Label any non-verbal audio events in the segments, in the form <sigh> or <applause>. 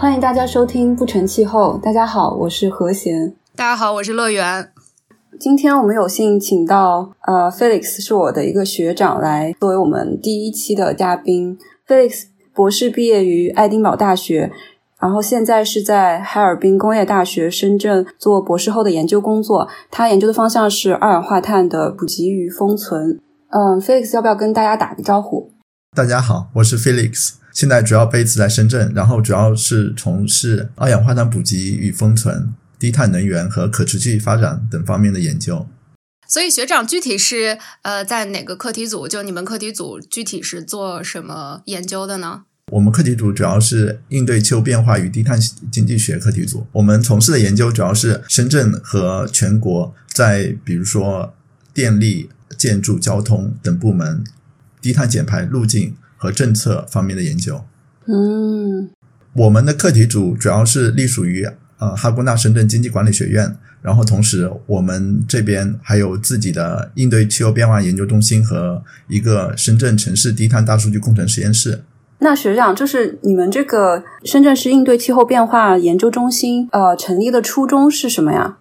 欢迎大家收听不成气候。大家好，我是何贤。大家好，我是乐园。今天我们有幸请到呃，Felix 是我的一个学长来作为我们第一期的嘉宾。Felix 博士毕业于爱丁堡大学，然后现在是在哈尔滨工业大学深圳做博士后的研究工作。他研究的方向是二氧化碳的捕集与封存。嗯，Felix 要不要跟大家打个招呼？大家好，我是 Felix，现在主要 base 在深圳，然后主要是从事二氧化碳捕集与封存、低碳能源和可持续发展等方面的研究。所以学长具体是呃在哪个课题组？就你们课题组具体是做什么研究的呢？我们课题组主要是应对气候变化与低碳经济学课题组。我们从事的研究主要是深圳和全国在比如说电力。建筑、交通等部门低碳减排路径和政策方面的研究。嗯，我们的课题组主要是隶属于呃哈工大深圳经济管理学院，然后同时我们这边还有自己的应对气候变化研究中心和一个深圳城市低碳大数据工程实验室。那学长，就是你们这个深圳市应对气候变化研究中心，呃，成立的初衷是什么呀？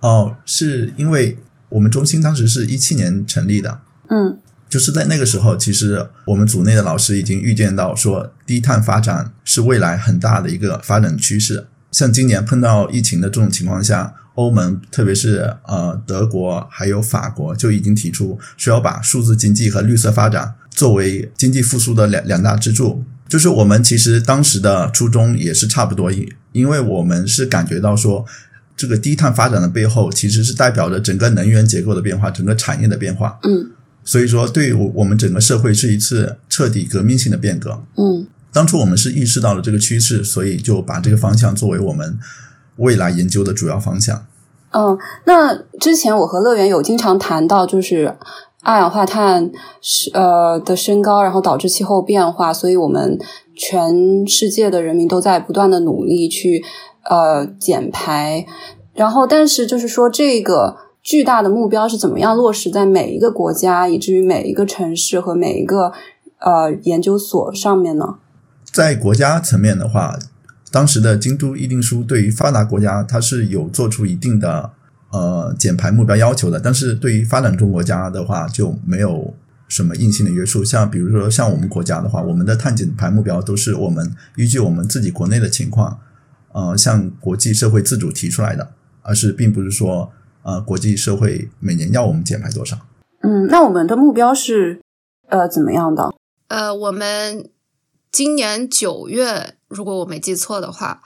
哦，是因为。我们中心当时是一七年成立的，嗯，就是在那个时候，其实我们组内的老师已经预见到说，低碳发展是未来很大的一个发展趋势。像今年碰到疫情的这种情况下，欧盟特别是呃德国还有法国就已经提出说要把数字经济和绿色发展作为经济复苏的两两大支柱。就是我们其实当时的初衷也是差不多，因因为我们是感觉到说。这个低碳发展的背后，其实是代表着整个能源结构的变化，整个产业的变化。嗯，所以说，对我我们整个社会是一次彻底革命性的变革。嗯，当初我们是意识到了这个趋势，所以就把这个方向作为我们未来研究的主要方向。嗯，那之前我和乐园有经常谈到，就是二氧化碳是呃的升高，然后导致气候变化，所以我们全世界的人民都在不断的努力去。呃，减排，然后，但是就是说，这个巨大的目标是怎么样落实在每一个国家，以至于每一个城市和每一个呃研究所上面呢？在国家层面的话，当时的京都议定书对于发达国家，它是有做出一定的呃减排目标要求的，但是对于发展中国家的话，就没有什么硬性的约束。像比如说，像我们国家的话，我们的碳减排目标都是我们依据我们自己国内的情况。呃，向国际社会自主提出来的，而是并不是说，呃，国际社会每年要我们减排多少。嗯，那我们的目标是呃怎么样的？呃，我们今年九月，如果我没记错的话，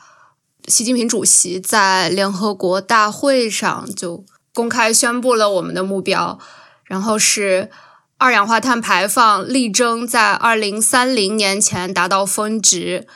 习近平主席在联合国大会上就公开宣布了我们的目标，然后是二氧化碳排放力争在二零三零年前达到峰值。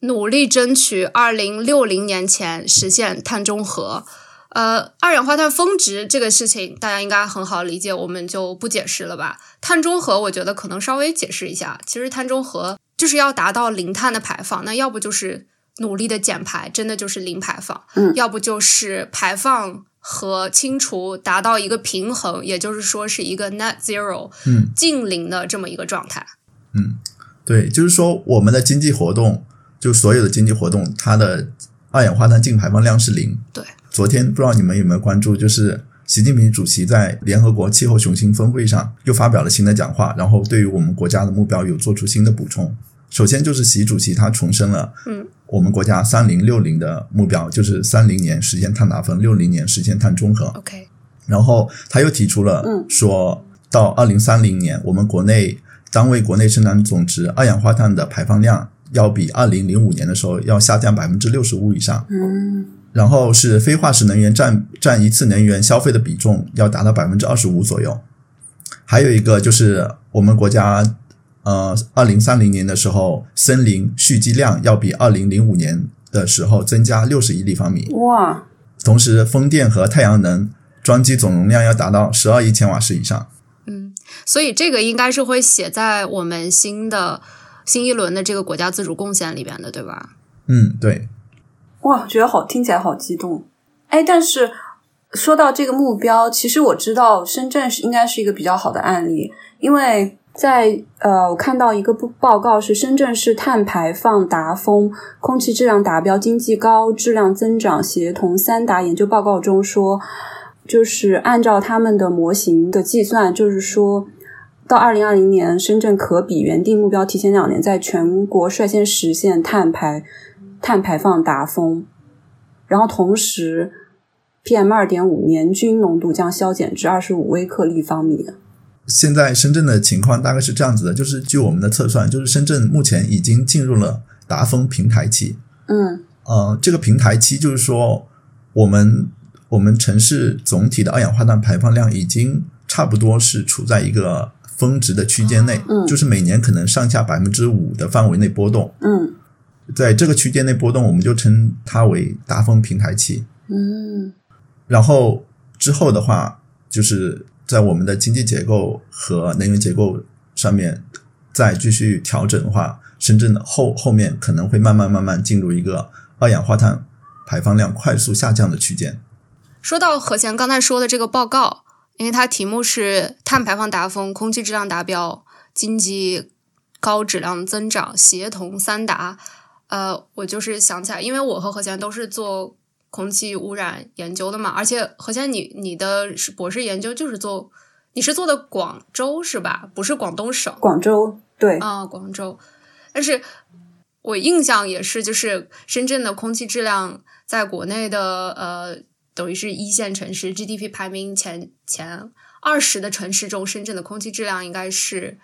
努力争取二零六零年前实现碳中和。呃，二氧化碳峰值这个事情大家应该很好理解，我们就不解释了吧。碳中和，我觉得可能稍微解释一下。其实碳中和就是要达到零碳的排放，那要不就是努力的减排，真的就是零排放；嗯，要不就是排放和清除达到一个平衡，也就是说是一个 net zero，嗯，近零的这么一个状态。嗯，对，就是说我们的经济活动。就所有的经济活动，它的二氧化碳净排放量是零。对，昨天不知道你们有没有关注，就是习近平主席在联合国气候雄心峰会上又发表了新的讲话，然后对于我们国家的目标有做出新的补充。首先就是习主席他重申了，嗯，我们国家三零六零的目标就是三零年实现碳达峰，六零年实现碳中和。OK，然后他又提出了，嗯，说到二零三零年，我们国内单位国内生产总值二氧化碳的排放量。要比二零零五年的时候要下降百分之六十五以上，嗯，然后是非化石能源占占一次能源消费的比重要达到百分之二十五左右，还有一个就是我们国家呃二零三零年的时候森林蓄积量要比二零零五年的时候增加六十亿立方米，哇！同时风电和太阳能装机总容量要达到十二亿千瓦时以上，嗯，所以这个应该是会写在我们新的。新一轮的这个国家自主贡献里边的，对吧？嗯，对。哇，觉得好，听起来好激动。哎，但是说到这个目标，其实我知道深圳是应该是一个比较好的案例，因为在呃，我看到一个报报告是深圳市碳排放达峰、空气质量达标、经济高质量增长协同三达研究报告中说，就是按照他们的模型的计算，就是说到二零二零年，深圳可比原定目标提前两年，在全国率先实现碳排碳排放达峰，然后同时 PM 二点五年均浓度将削减至二十五微克立方米。现在深圳的情况大概是这样子的，就是据我们的测算，就是深圳目前已经进入了达峰平台期。嗯呃，这个平台期就是说，我们我们城市总体的二氧化碳排放量已经差不多是处在一个峰值的区间内，嗯就是每年可能上下百分之五的范围内波动，嗯在这个区间内波动，我们就称它为达峰平台期。嗯然后之后的话，就是在我们的经济结构和能源结构上面再继续调整的话，深圳的后后面可能会慢慢慢慢进入一个二氧化碳排放量快速下降的区间。说到何贤刚才说的这个报告，因为它题目是碳排放达峰、空气质量达标、经济高质量增长协同三达。呃，我就是想起来，因为我和何贤都是做空气污染研究的嘛，而且何贤你你的是博士研究就是做，你是做的广州是吧？不是广东省。广州对，啊，广州。但是我印象也是，就是深圳的空气质量在国内的呃，等于是一线城市 GDP 排名前前二十的城市中，深圳的空气质量应该是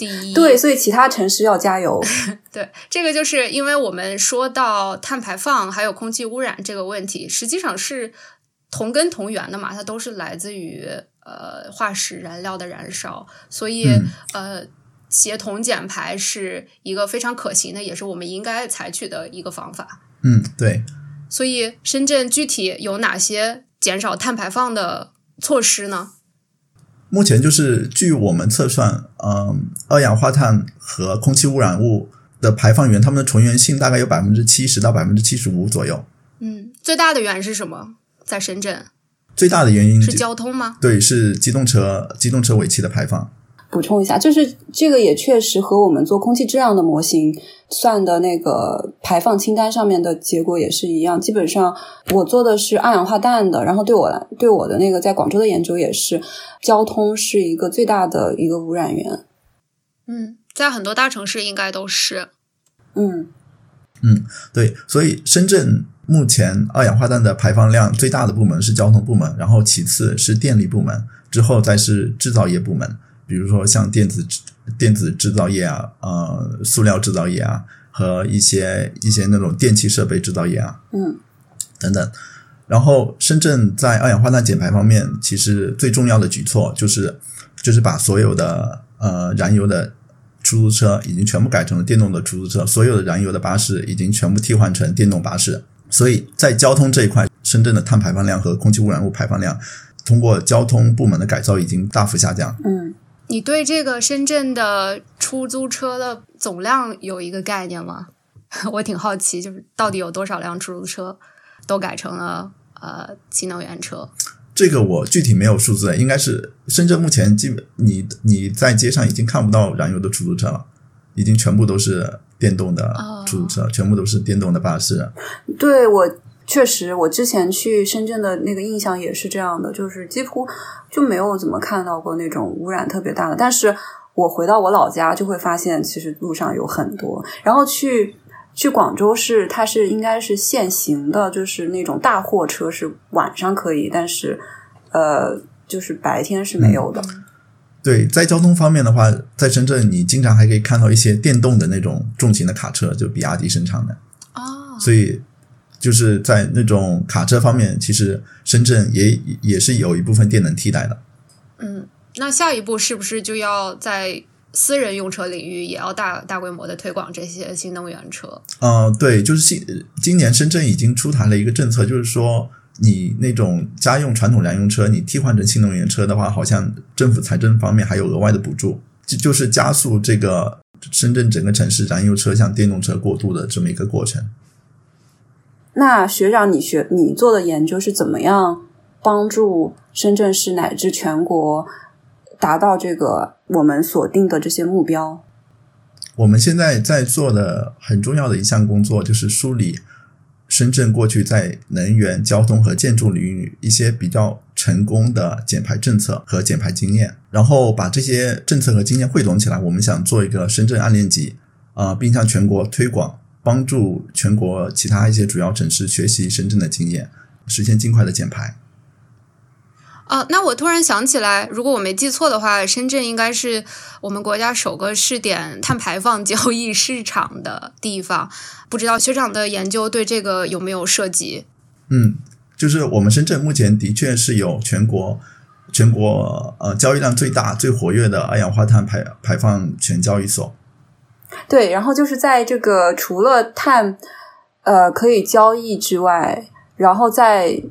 第一。对，所以其他城市要加油。<laughs> 对，这个就是因为我们说到碳排放还有空气污染这个问题，实际上是同根同源的嘛，它都是来自于呃化石燃料的燃烧，所以、嗯呃协同减排是一个非常可行的，也是我们应该采取的一个方法。嗯，对，所以深圳具体有哪些减少碳排放的措施呢？目前就是据我们测算，嗯，二氧化碳和空气污染物的排放源，它们的重源性大概有百分之七十到百分之七十五左右。嗯，最大的源是什么？在深圳最大的原因是交通吗？对是机动车机动车尾气的排放。补充一下，就是这个也确实和我们做空气质量的模型算的那个排放清单上面的结果也是一样。基本上我做的是二氧化氮的，然后对我来对我的那个在广州的研究也是，交通是一个最大的一个污染源。嗯，在很多大城市应该都是。嗯嗯对，所以深圳目前二氧化碳的排放量最大的部门是交通部门，然后其次是电力部门，之后再是制造业部门，比如说像电子制电子制造业啊，呃，塑料制造业啊，和一些一些那种电气设备制造业啊嗯等等。然后深圳在二氧化碳减排方面，其实最重要的举措就是就是把所有的呃燃油的出租车已经全部改成了电动的出租车，所有的燃油的巴士已经全部替换成电动巴士。所以在交通这一块，深圳的碳排放量和空气污染物排放量，通过交通部门的改造已经大幅下降。嗯，你对这个深圳的出租车的总量有一个概念吗？<laughs> 我挺好奇，就是到底有多少辆出租车都改成了呃新能源车？这个我具体没有数字，应该是深圳目前基本你你在街上已经看不到燃油的出租车了，已经全部都是电动的哦出租车，全部都是电动的巴士。对我确实，我之前去深圳的那个印象也是这样的，就是几乎就没有怎么看到过那种污染特别大的。但是我回到我老家就会发现，其实路上有很多。然后去去广州市，它是应该是限行的，就是那种大货车是晚上可以，但是呃，就是白天是没有的。对，在交通方面的话，在深圳你经常还可以看到一些电动的那种重型的卡车，就比亚迪生产的。哦，所以就是在那种卡车方面，其实深圳也也是有一部分电能替代的。嗯，那下一步是不是就要在私人用车领域也要大大规模的推广这些新能源车？呃，对，就是今今年深圳已经出台了一个政策，就是说你那种家用传统燃油车，你替换成新能源车的话，好像政府财政方面还有额外的补助，就就是加速这个深圳整个城市燃油车向电动车过渡的这么一个过程。那学长，你学你做的研究是怎么样帮助深圳市乃至全国达到这个我们所定的这些目标？我们现在在做的很重要的一项工作，就是梳理深圳过去在能源、交通和建筑领域一些比较成功的减排政策和减排经验，然后把这些政策和经验汇总起来。我们想做一个深圳案例集，啊，并向全国推广，帮助全国其他一些主要城市学习深圳的经验，实现尽快的减排。啊，那我突然想起来，如果我没记错的话，深圳应该是我们国家首个试点碳排放交易市场的地方。不知道学长的研究对这个有没有涉及？嗯，就是我们深圳目前的确是有全国全国呃交易量最大、最活跃的二氧化碳排排放权交易所。对，然后就是在这个除了碳呃可以交易之外，然后在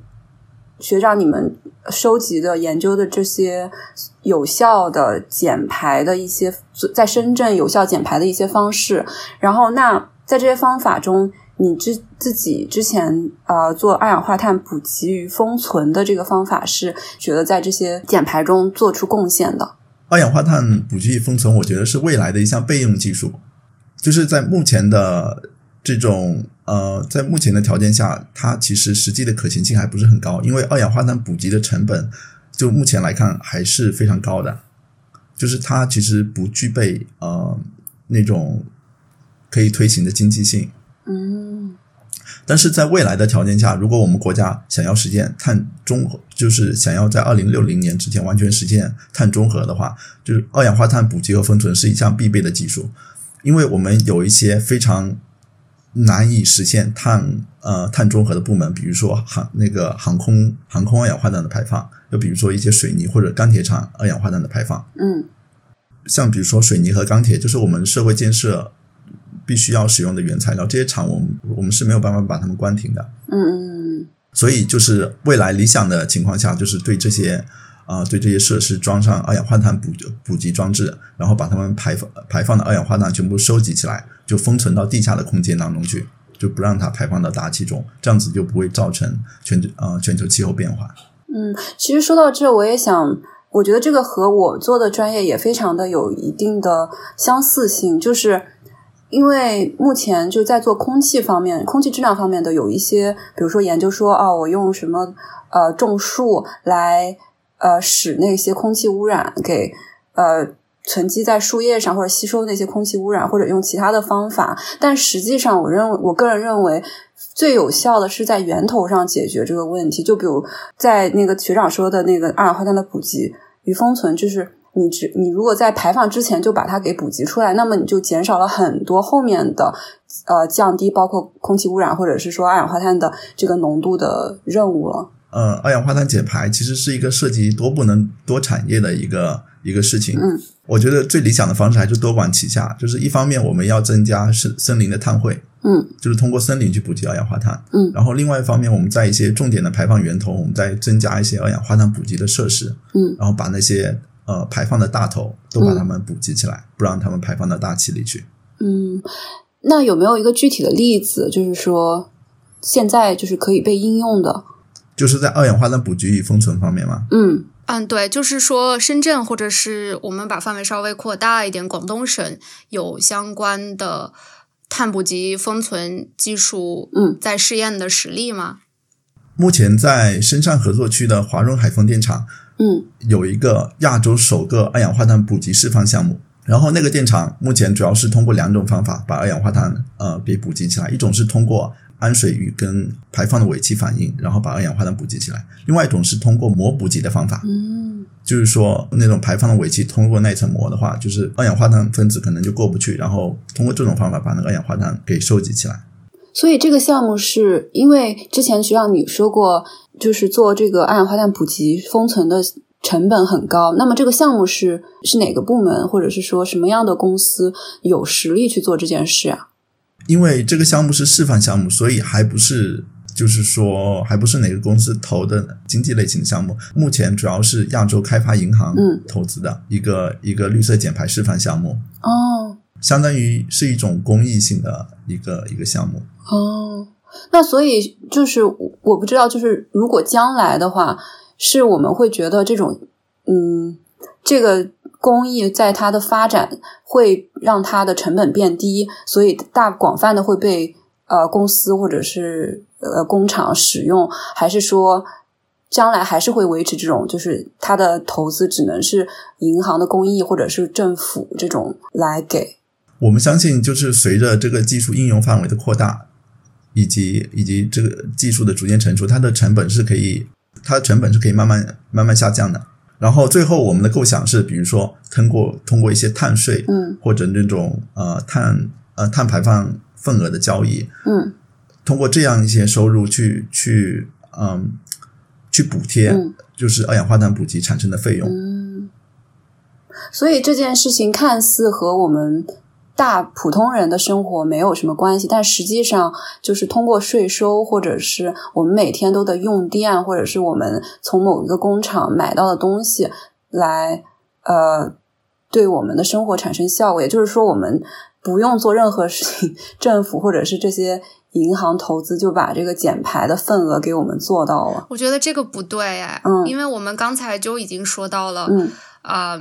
学长你们。收集的、研究的这些有效的减排的一些，在深圳有效减排的一些方式。然后，那在这些方法中，你之自己之前呃做二氧化碳捕集与封存的这个方法，是觉得在这些减排中做出贡献的。二氧化碳捕集与封存，我觉得是未来的一项备用技术，就是在目前的这种。呃，在目前的条件下，它其实实际的可行性还不是很高，因为二氧化碳捕集的成本，就目前来看还是非常高的，就是它其实不具备呃那种可以推行的经济性。嗯，但是在未来的条件下，如果我们国家想要实现碳中和，就是想要在二零六零年之前完全实现碳中和的话，就是二氧化碳捕集和封存是一项必备的技术，因为我们有一些非常。难以实现碳呃碳中和的部门，比如说航那个航空航空二氧化碳的排放，又比如说一些水泥或者钢铁厂二氧化碳的排放。嗯，像比如说水泥和钢铁，就是我们社会建设必须要使用的原材料，这些厂我们我们是没有办法把它们关停的。嗯嗯嗯。所以就是未来理想的情况下，就是对这些。啊，对这些设施装上二氧化碳捕捕集装置，然后把它们排放排放的二氧化碳全部收集起来，就封存到地下的空间当中去，就不让它排放到大气中，这样子就不会造成全球呃全球气候变化。嗯，其实说到这，我也想，我觉得这个和我做的专业也非常的有一定的相似性，就是因为目前就在做空气方面、空气质量方面的有一些，比如说研究说，哦，我用什么呃种树来。呃，使那些空气污染给呃沉积在树叶上，或者吸收那些空气污染，或者用其他的方法。但实际上，我认为我个人认为最有效的是在源头上解决这个问题。就比如在那个学长说的那个二氧化碳的普及与封存，就是你只你如果在排放之前就把它给补给出来，那么你就减少了很多后面的呃降低包括空气污染或者是说二氧化碳的这个浓度的任务了。呃，二氧化碳减排其实是一个涉及多不能、多产业的一个一个事情。嗯，我觉得最理想的方式还是多管齐下，就是一方面我们要增加森森林的碳汇，嗯，就是通过森林去补给二氧化碳，嗯，然后另外一方面我们在一些重点的排放源头，我们再增加一些二氧化碳补给的设施，嗯，然后把那些呃排放的大头都把它们补给起来，不让它们排放到大气里去。嗯，那有没有一个具体的例子，就是说现在就是可以被应用的？就是在二氧化碳捕集与封存方面吗？嗯嗯，对，就是说深圳或者是我们把范围稍微扩大一点，广东省有相关的碳捕集封存技术，嗯，在试验的实例吗？目前在深汕合作区的华润海丰电厂，嗯，有一个亚洲首个二氧化碳捕集释放项目。然后那个电厂目前主要是通过两种方法把二氧化碳呃给捕集起来，一种是通过。氨水与跟排放的尾气反应，然后把二氧化碳补给起来。另外一种是通过膜补给的方法，嗯，就是说那种排放的尾气通过那层膜的话，就是二氧化碳分子可能就过不去，然后通过这种方法把那个二氧化碳给收集起来。所以这个项目是因为之前徐让你说过，就是做这个二氧化碳捕集封存的成本很高。那么这个项目是是哪个部门或者是说什么样的公司有实力去做这件事啊？因为这个项目是示范项目，所以还不是，就是说还不是哪个公司投的经济类型的项目。目前主要是亚洲开发银行投资的一个一个绿色减排示范项目。哦，相当于是一种公益性的一个一个项目。哦，那所以就是我不知道，就是如果将来的话，是我们会觉得这种嗯这个工艺在它的发展会让它的成本变低，所以大广泛的会被呃公司或者是呃工厂使用，还是说将来还是会维持这种，就是它的投资只能是银行的工艺或者是政府这种来给？我们相信，就是随着这个技术应用范围的扩大，以及以及这个技术的逐渐成熟，它的成本是可以，它的成本是可以慢慢慢慢下降的。然后最后我们的构想是，比如说通过通过一些碳税，嗯。或者那种呃碳呃碳排放份额的交易，嗯。通过这样一些收入去去嗯去补贴，嗯。就是二氧化碳补给产生的费用。嗯，所以这件事情看似和我们大普通人的生活没有什么关系，但实际上就是通过税收，或者是我们每天都得用电，或者是我们从某一个工厂买到的东西来，呃，对我们的生活产生效果。也就是说，我们不用做任何事情，<laughs> 政府或者是这些银行投资就把这个减排的份额给我们做到了。我觉得这个不对哎，嗯因为我们刚才就已经说到了，嗯啊、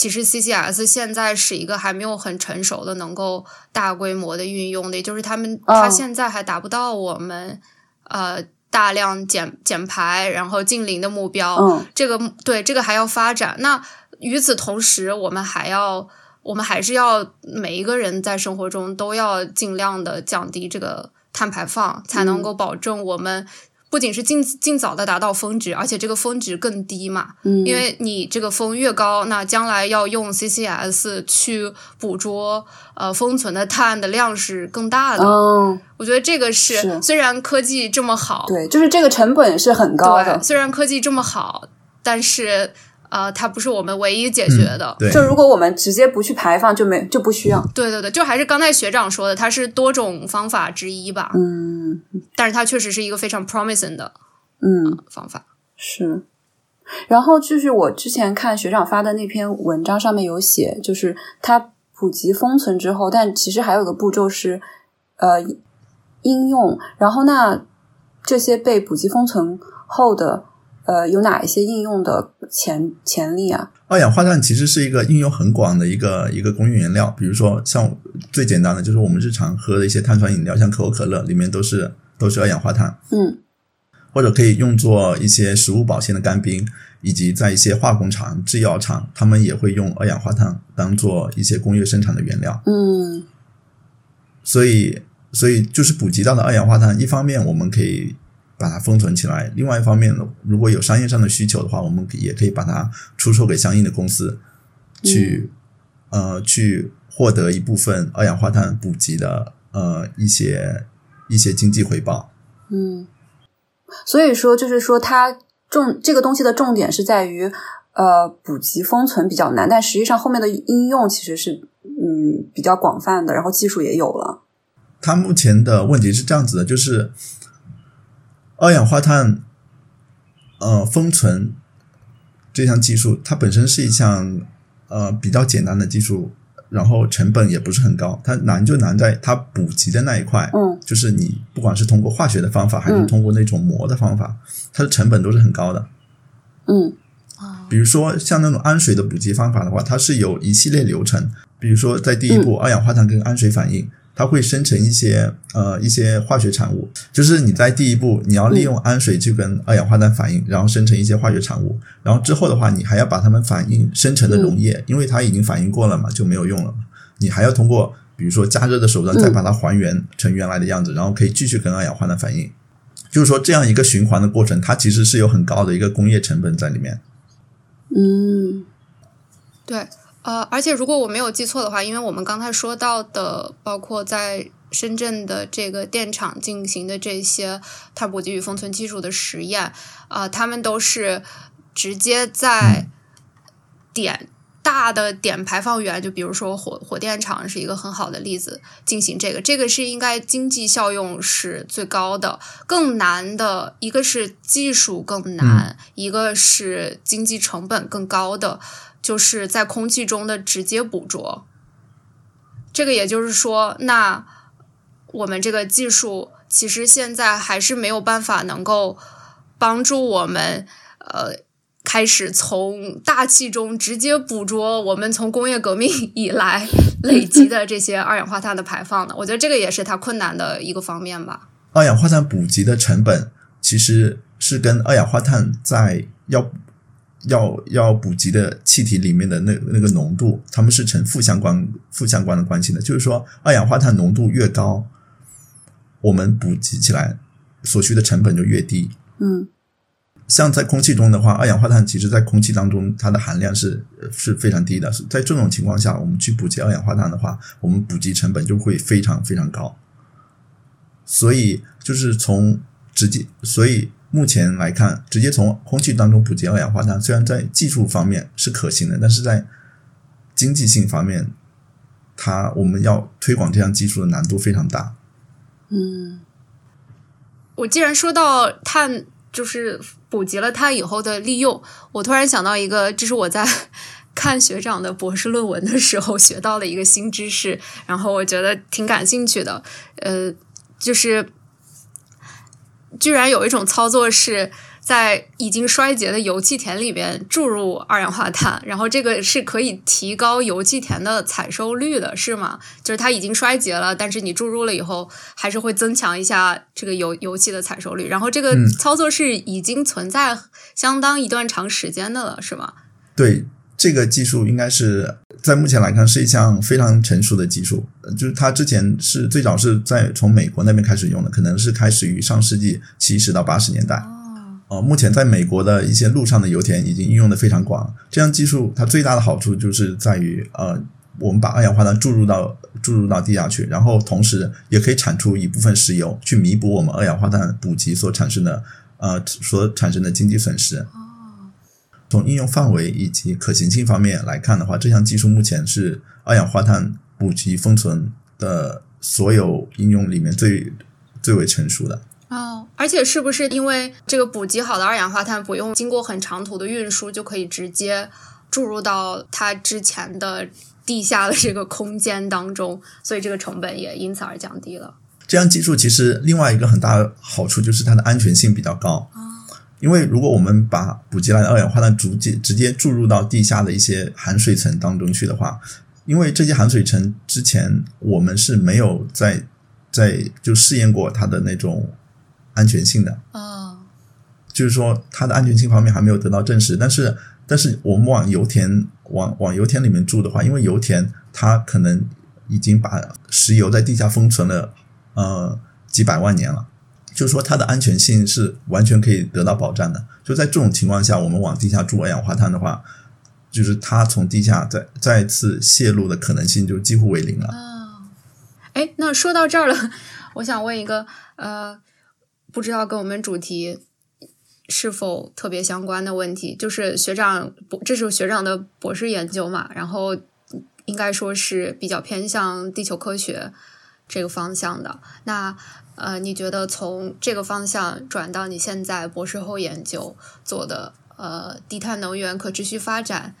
其实 CCS 现在是一个还没有很成熟的能够大规模的运用的，也就是他们哦它现在还达不到我们呃大量减减排然后近零的目标。嗯这个对这个还要发展。那与此同时，我们还要我们还是要每一个人在生活中都要尽量的降低这个碳排放，才能够保证我们。不仅是尽尽早的达到峰值，而且这个峰值更低嘛，嗯，因为你这个峰越高，那将来要用 CCS 去捕捉呃封存的碳的量是更大的。嗯。我觉得这个是是虽然科技这么好，对，就是这个成本是很高的对，。虽然科技这么好，但是呃，它不是我们唯一解决的。对，就如果我们直接不去排放，就没就不需要。对对对，就还是刚才学长说的，它是多种方法之一吧。嗯但是它确实是一个非常 promising 的嗯，方法。是。然后就是我之前看学长发的那篇文章，上面有写，就是它普及封存之后，但其实还有个步骤是呃应用。然后那这些被普及封存后的呃有哪一些应用的潜潜力啊？二氧化碳其实是一个应用很广的一个一个工业原料，比如说像最简单的就是我们日常喝的一些碳酸饮料，像可口可乐里面都是都是二氧化碳，嗯或者可以用作一些食物保鲜的干冰，以及在一些化工厂、制药厂，他们也会用二氧化碳当做一些工业生产的原料。嗯所以，所以就是普及到的二氧化碳，一方面我们可以把它封存起来，另外一方面，如果有商业上的需求的话，我们也可以把它出售给相应的公司，去、呃去获得一部分二氧化碳补给的呃一些一些经济回报。嗯，所以说就是说它重这个东西的重点是在于呃补给封存比较难，但实际上后面的应用其实是嗯比较广泛的，然后技术也有了。它目前的问题是这样子的，就是二氧化碳呃封存这项技术，它本身是一项呃比较简单的技术，然后成本也不是很高。它难就难在它补给的那一块，嗯就是你不管是通过化学的方法，还是嗯通过那种磨的方法，它的成本都是很高的。嗯比如说像那种氨水的补给方法的话，它是有一系列流程。比如说在第一步，二氧化碳跟氨水反应，它会生成一些呃一些化学产物。就是你在第一步，你要利用氨水去跟二氧化碳反应，然后生成一些化学产物。然后之后的话，你还要把它们反应生成的溶液，因为它已经反应过了嘛，就没有用了。你还要通过比如说加热的手段再把它还原成原来的样子，然后可以继续跟二氧化碳反应。就是说，这样一个循环的过程，它其实是有很高的一个工业成本在里面。嗯对，呃，而且如果我没有记错的话，因为我们刚才说到的，包括在深圳的这个电厂进行的这些碳捕集与封存技术的实验，啊、他们都是直接在点。大的点排放源，就比如说火火电厂是一个很好的例子，进行这个，这个是应该经济效用是最高的。更难的一个是技术更难，一个是经济成本更高的，就是在空气中的直接捕捉。这个也就是说，那我们这个技术其实现在还是没有办法能够帮助我们呃开始从大气中直接捕捉我们从工业革命 <laughs> 以来累积的这些二氧化碳的排放呢？我觉得这个也是它困难的一个方面吧。二氧化碳补给的成本其实是跟二氧化碳在要要要补给的气体里面的那那个浓度，它们是呈负相关负相关的关系的。就是说，二氧化碳浓度越高，我们补给起来所需的成本就越低。嗯像在空气中的话，二氧化碳其实在空气当中它的含量是是非常低的。在这种情况下，我们去补给二氧化碳的话，我们补给成本就会非常非常高。所以就是从直接，所以目前来看，直接从空气当中补给二氧化碳，虽然在技术方面是可行的，但是在经济性方面，它我们要推广这项技术的难度非常大。嗯我既然说到碳，就是补给了它以后的利用，我突然想到一个，这是我在看学长的博士论文的时候学到了一个新知识，然后我觉得挺感兴趣的。呃，就是居然有一种操作是在已经衰竭的油气田里边注入二氧化碳，然后这个是可以提高油气田的采收率的，是吗？就是它已经衰竭了，但是你注入了以后，还是会增强一下这个油油气的采收率。然后这个嗯操作是已经存在相当一段长时间的了，是吗？对这个技术，应该是在目前来看是一项非常成熟的技术。呃就是它之前是最早是在从美国那边开始用的，可能是开始于上世纪七十到八十年代。哦，呃，目前在美国的一些路上的油田已经应用的非常广。这项技术它最大的好处就是在于，呃，我们把二氧化碳注入到注入到地下去，然后同时也可以产出一部分石油，去弥补我们二氧化碳补给所产生的呃所产生的经济损失。从应用范围以及可行性方面来看的话，这项技术目前是二氧化碳补给封存的所有应用里面最最为成熟的。哦，而且是不是因为这个补给好的二氧化碳不用经过很长途的运输，就可以直接注入到它之前的地下的这个空间当中，所以这个成本也因此而降低了。这项技术其实另外一个很大的好处就是它的安全性比较高。因为如果我们把补给来的二氧化碳直接直接注入到地下的一些含水层当中去的话，因为这些含水层之前我们是没有在在就试验过它的那种安全性的，哦，就是说它的安全性方面还没有得到证实。但是但是我们往油田往往油田里面注的话，因为油田它可能已经把石油在地下封存了呃几百万年了。就是说，它的安全性是完全可以得到保障的。就在这种情况下，我们往地下注二氧化碳的话，就是它从地下再再次泄露的可能性就几乎为零了。哦，哎，那说到这儿了，<laughs> 我想问一个呃，不知道跟我们主题是否特别相关的问题，就是学长，博这是学长的博士研究嘛，然后应该说是比较偏向地球科学这个方向的。那呃，你觉得从这个方向转到你现在博士后研究做的呃低碳能源可持续发展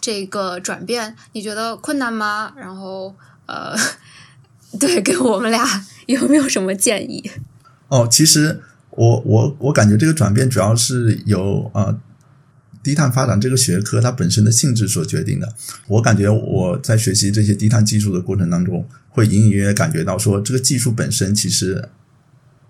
这个转变，你觉得困难吗？然后呃，<laughs> 对，给我们俩 <laughs> 有没有什么建议？哦，其实我我我感觉这个转变主要是由呃低碳发展这个学科它本身的性质所决定的。我感觉我在学习这些低碳技术的过程当中，会隐隐约约感觉到说，这个技术本身其实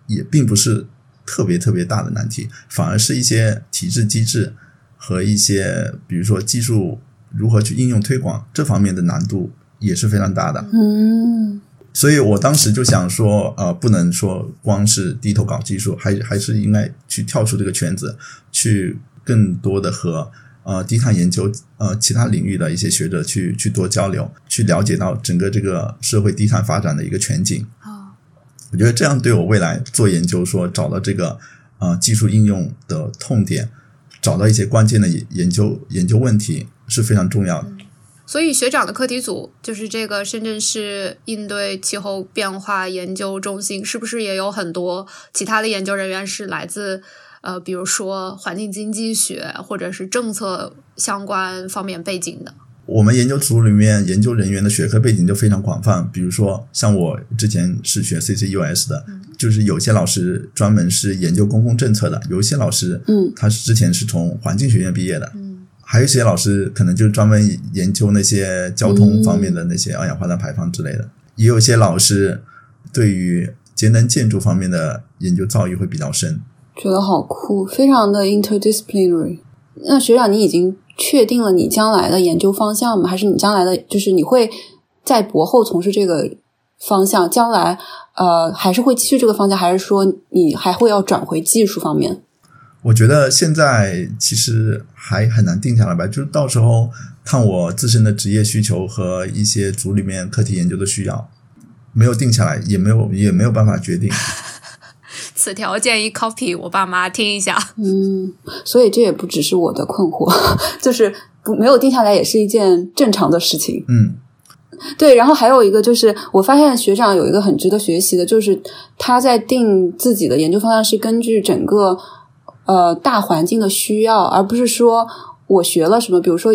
也并不是特别特别大的难题，反而是一些体制机制和一些比如说技术如何去应用推广这方面的难度也是非常大的。嗯所以我当时就想说，呃，不能说光是低头搞技术，还还是应该去跳出这个圈子，去更多的和呃低碳研究呃其他领域的一些学者去去多交流，去了解到整个这个社会低碳发展的一个全景。哦，我觉得这样对我未来做研究说找到这个呃技术应用的痛点，找到一些关键的研研究研究问题是非常重要的。所以学长的课题组就是这个深圳市应对气候变化研究中心，是不是也有很多其他的研究人员是来自呃，比如说环境经济学或者是政策相关方面背景的？我们研究组里面研究人员的学科背景就非常广泛，比如说像我之前是学 CCUS 的，就是有些老师专门是研究公共政策的，有一些老师，嗯，他是之前是从环境学院毕业的，嗯，还有一些老师可能就专门研究那些交通方面的那些二氧化碳排放之类的，也有些老师对于节能建筑方面的研究造诣会比较深。觉得好酷，非常的 interdisciplinary。那学长，你已经确定了你将来的研究方向吗？还是你将来的就是你会在博后从事这个方向？将来呃还是会继续这个方向，还是说你还会要转回技术方面？我觉得现在其实还很难定下来吧，就是到时候看我自身的职业需求和一些组里面课题研究的需要，没有定下来，也没有也没有办法决定。此条建议 copy 我爸妈听一下。嗯，所以这也不只是我的困惑，<laughs> 就是不没有定下来也是一件正常的事情。嗯对，然后还有一个就是，我发现学长有一个很值得学习的，就是他在定自己的研究方向是根据整个呃大环境的需要，而不是说我学了什么，比如说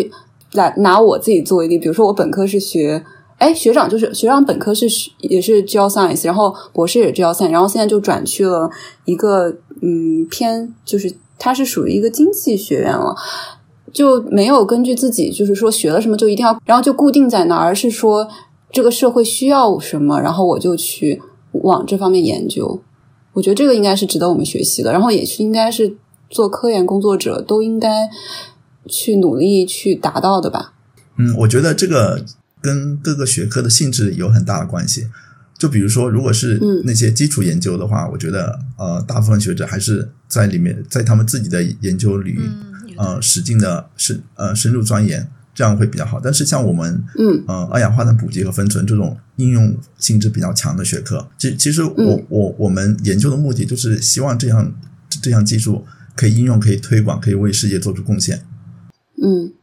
来拿我自己做为例，比如说我本科是学，哎，学长就是学长本科是学也是 geoscience，然后博士也是 geoscience，然后现在就转去了一个嗯偏就是他是属于一个经济学院了。就没有根据自己就是说学了什么就一定要，然后就固定在那儿，而是说这个社会需要什么，然后我就去往这方面研究。我觉得这个应该是值得我们学习的，然后也是应该是做科研工作者都应该去努力去达到的吧。嗯，我觉得这个跟各个学科的性质有很大的关系。就比如说，如果是嗯那些基础研究的话，我觉得呃，大部分学者还是在里面，在他们自己的研究领域，嗯，呃，使劲的深呃深入钻研，这样会比较好。但是像我们嗯呃二氧化碳捕集和分存这种应用性质比较强的学科，其其实我、嗯我我们研究的目的就是希望这样这项技术可以应用、可以推广、可以为世界做出贡献。嗯，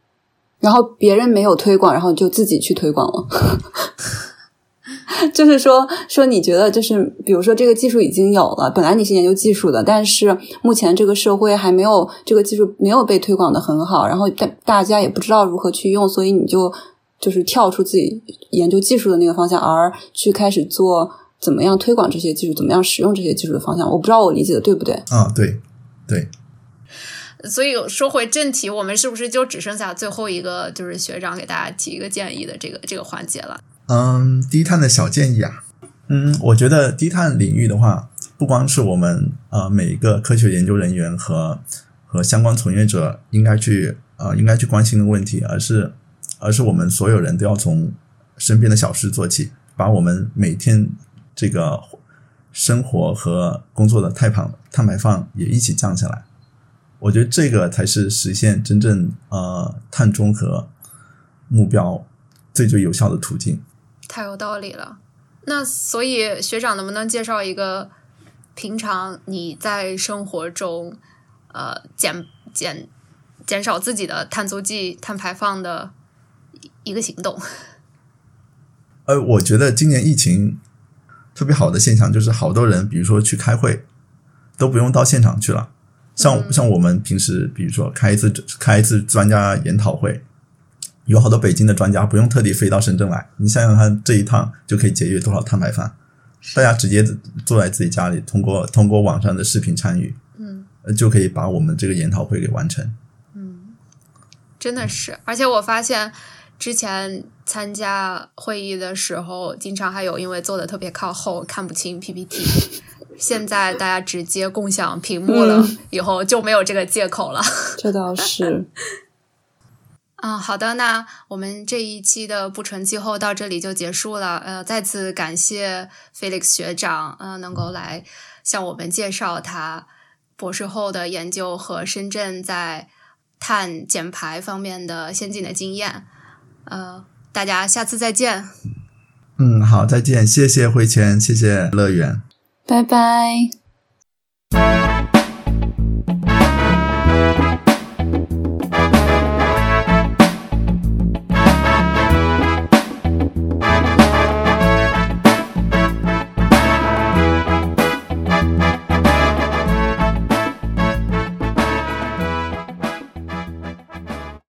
然后别人没有推广，然后就自己去推广了。<laughs> 就是说，说你觉得就是，比如说这个技术已经有了，本来你是研究技术的，但是目前这个社会还没有这个技术没有被推广的很好，然后大大家也不知道如何去用，所以你就就是跳出自己研究技术的那个方向，而去开始做怎么样推广这些技术，怎么样使用这些技术的方向。我不知道我理解的对不对？啊，对对，所以说回正题，我们是不是就只剩下最后一个，就是学长给大家提一个建议的这个这个环节了？嗯，低碳的小建议啊，嗯，我觉得低碳领域的话，不光是我们呃每一个科学研究人员和和相关从业者应该去呃应该去关心的问题，而是而是我们所有人都要从身边的小事做起，把我们每天这个生活和工作的碳排碳排放也一起降下来。我觉得这个才是实现真正呃碳中和目标最最有效的途径。太有道理了。那所以学长能不能介绍一个平常你在生活中呃减减减少自己的碳足迹、碳排放的一个行动？<laughs> 呃，我觉得今年疫情特别好的现象就是，好多人比如说去开会都不用到现场去了。像、嗯像我们平时比如说开一次开一次专家研讨会，有好多北京的专家不用特地飞到深圳来，你想想看，这一趟就可以节约多少碳排放？大家直接坐在自己家里，通过通过网上的视频参与，嗯呃就可以把我们这个研讨会给完成。嗯，真的是。而且我发现之前参加会议的时候，经常还有因为坐的特别靠后看不清 PPT。<laughs> 现在大家直接共享屏幕了，嗯以后就没有这个借口了。<laughs> 这倒是。啊、好的，那我们这一期的不纯气候到这里就结束了。呃，再次感谢 Felix 学长，呃，能够来向我们介绍他博士后的研究和深圳在碳减排方面的先进的经验。呃，大家下次再见。嗯，好，再见，谢谢慧倩，谢谢乐园。拜拜。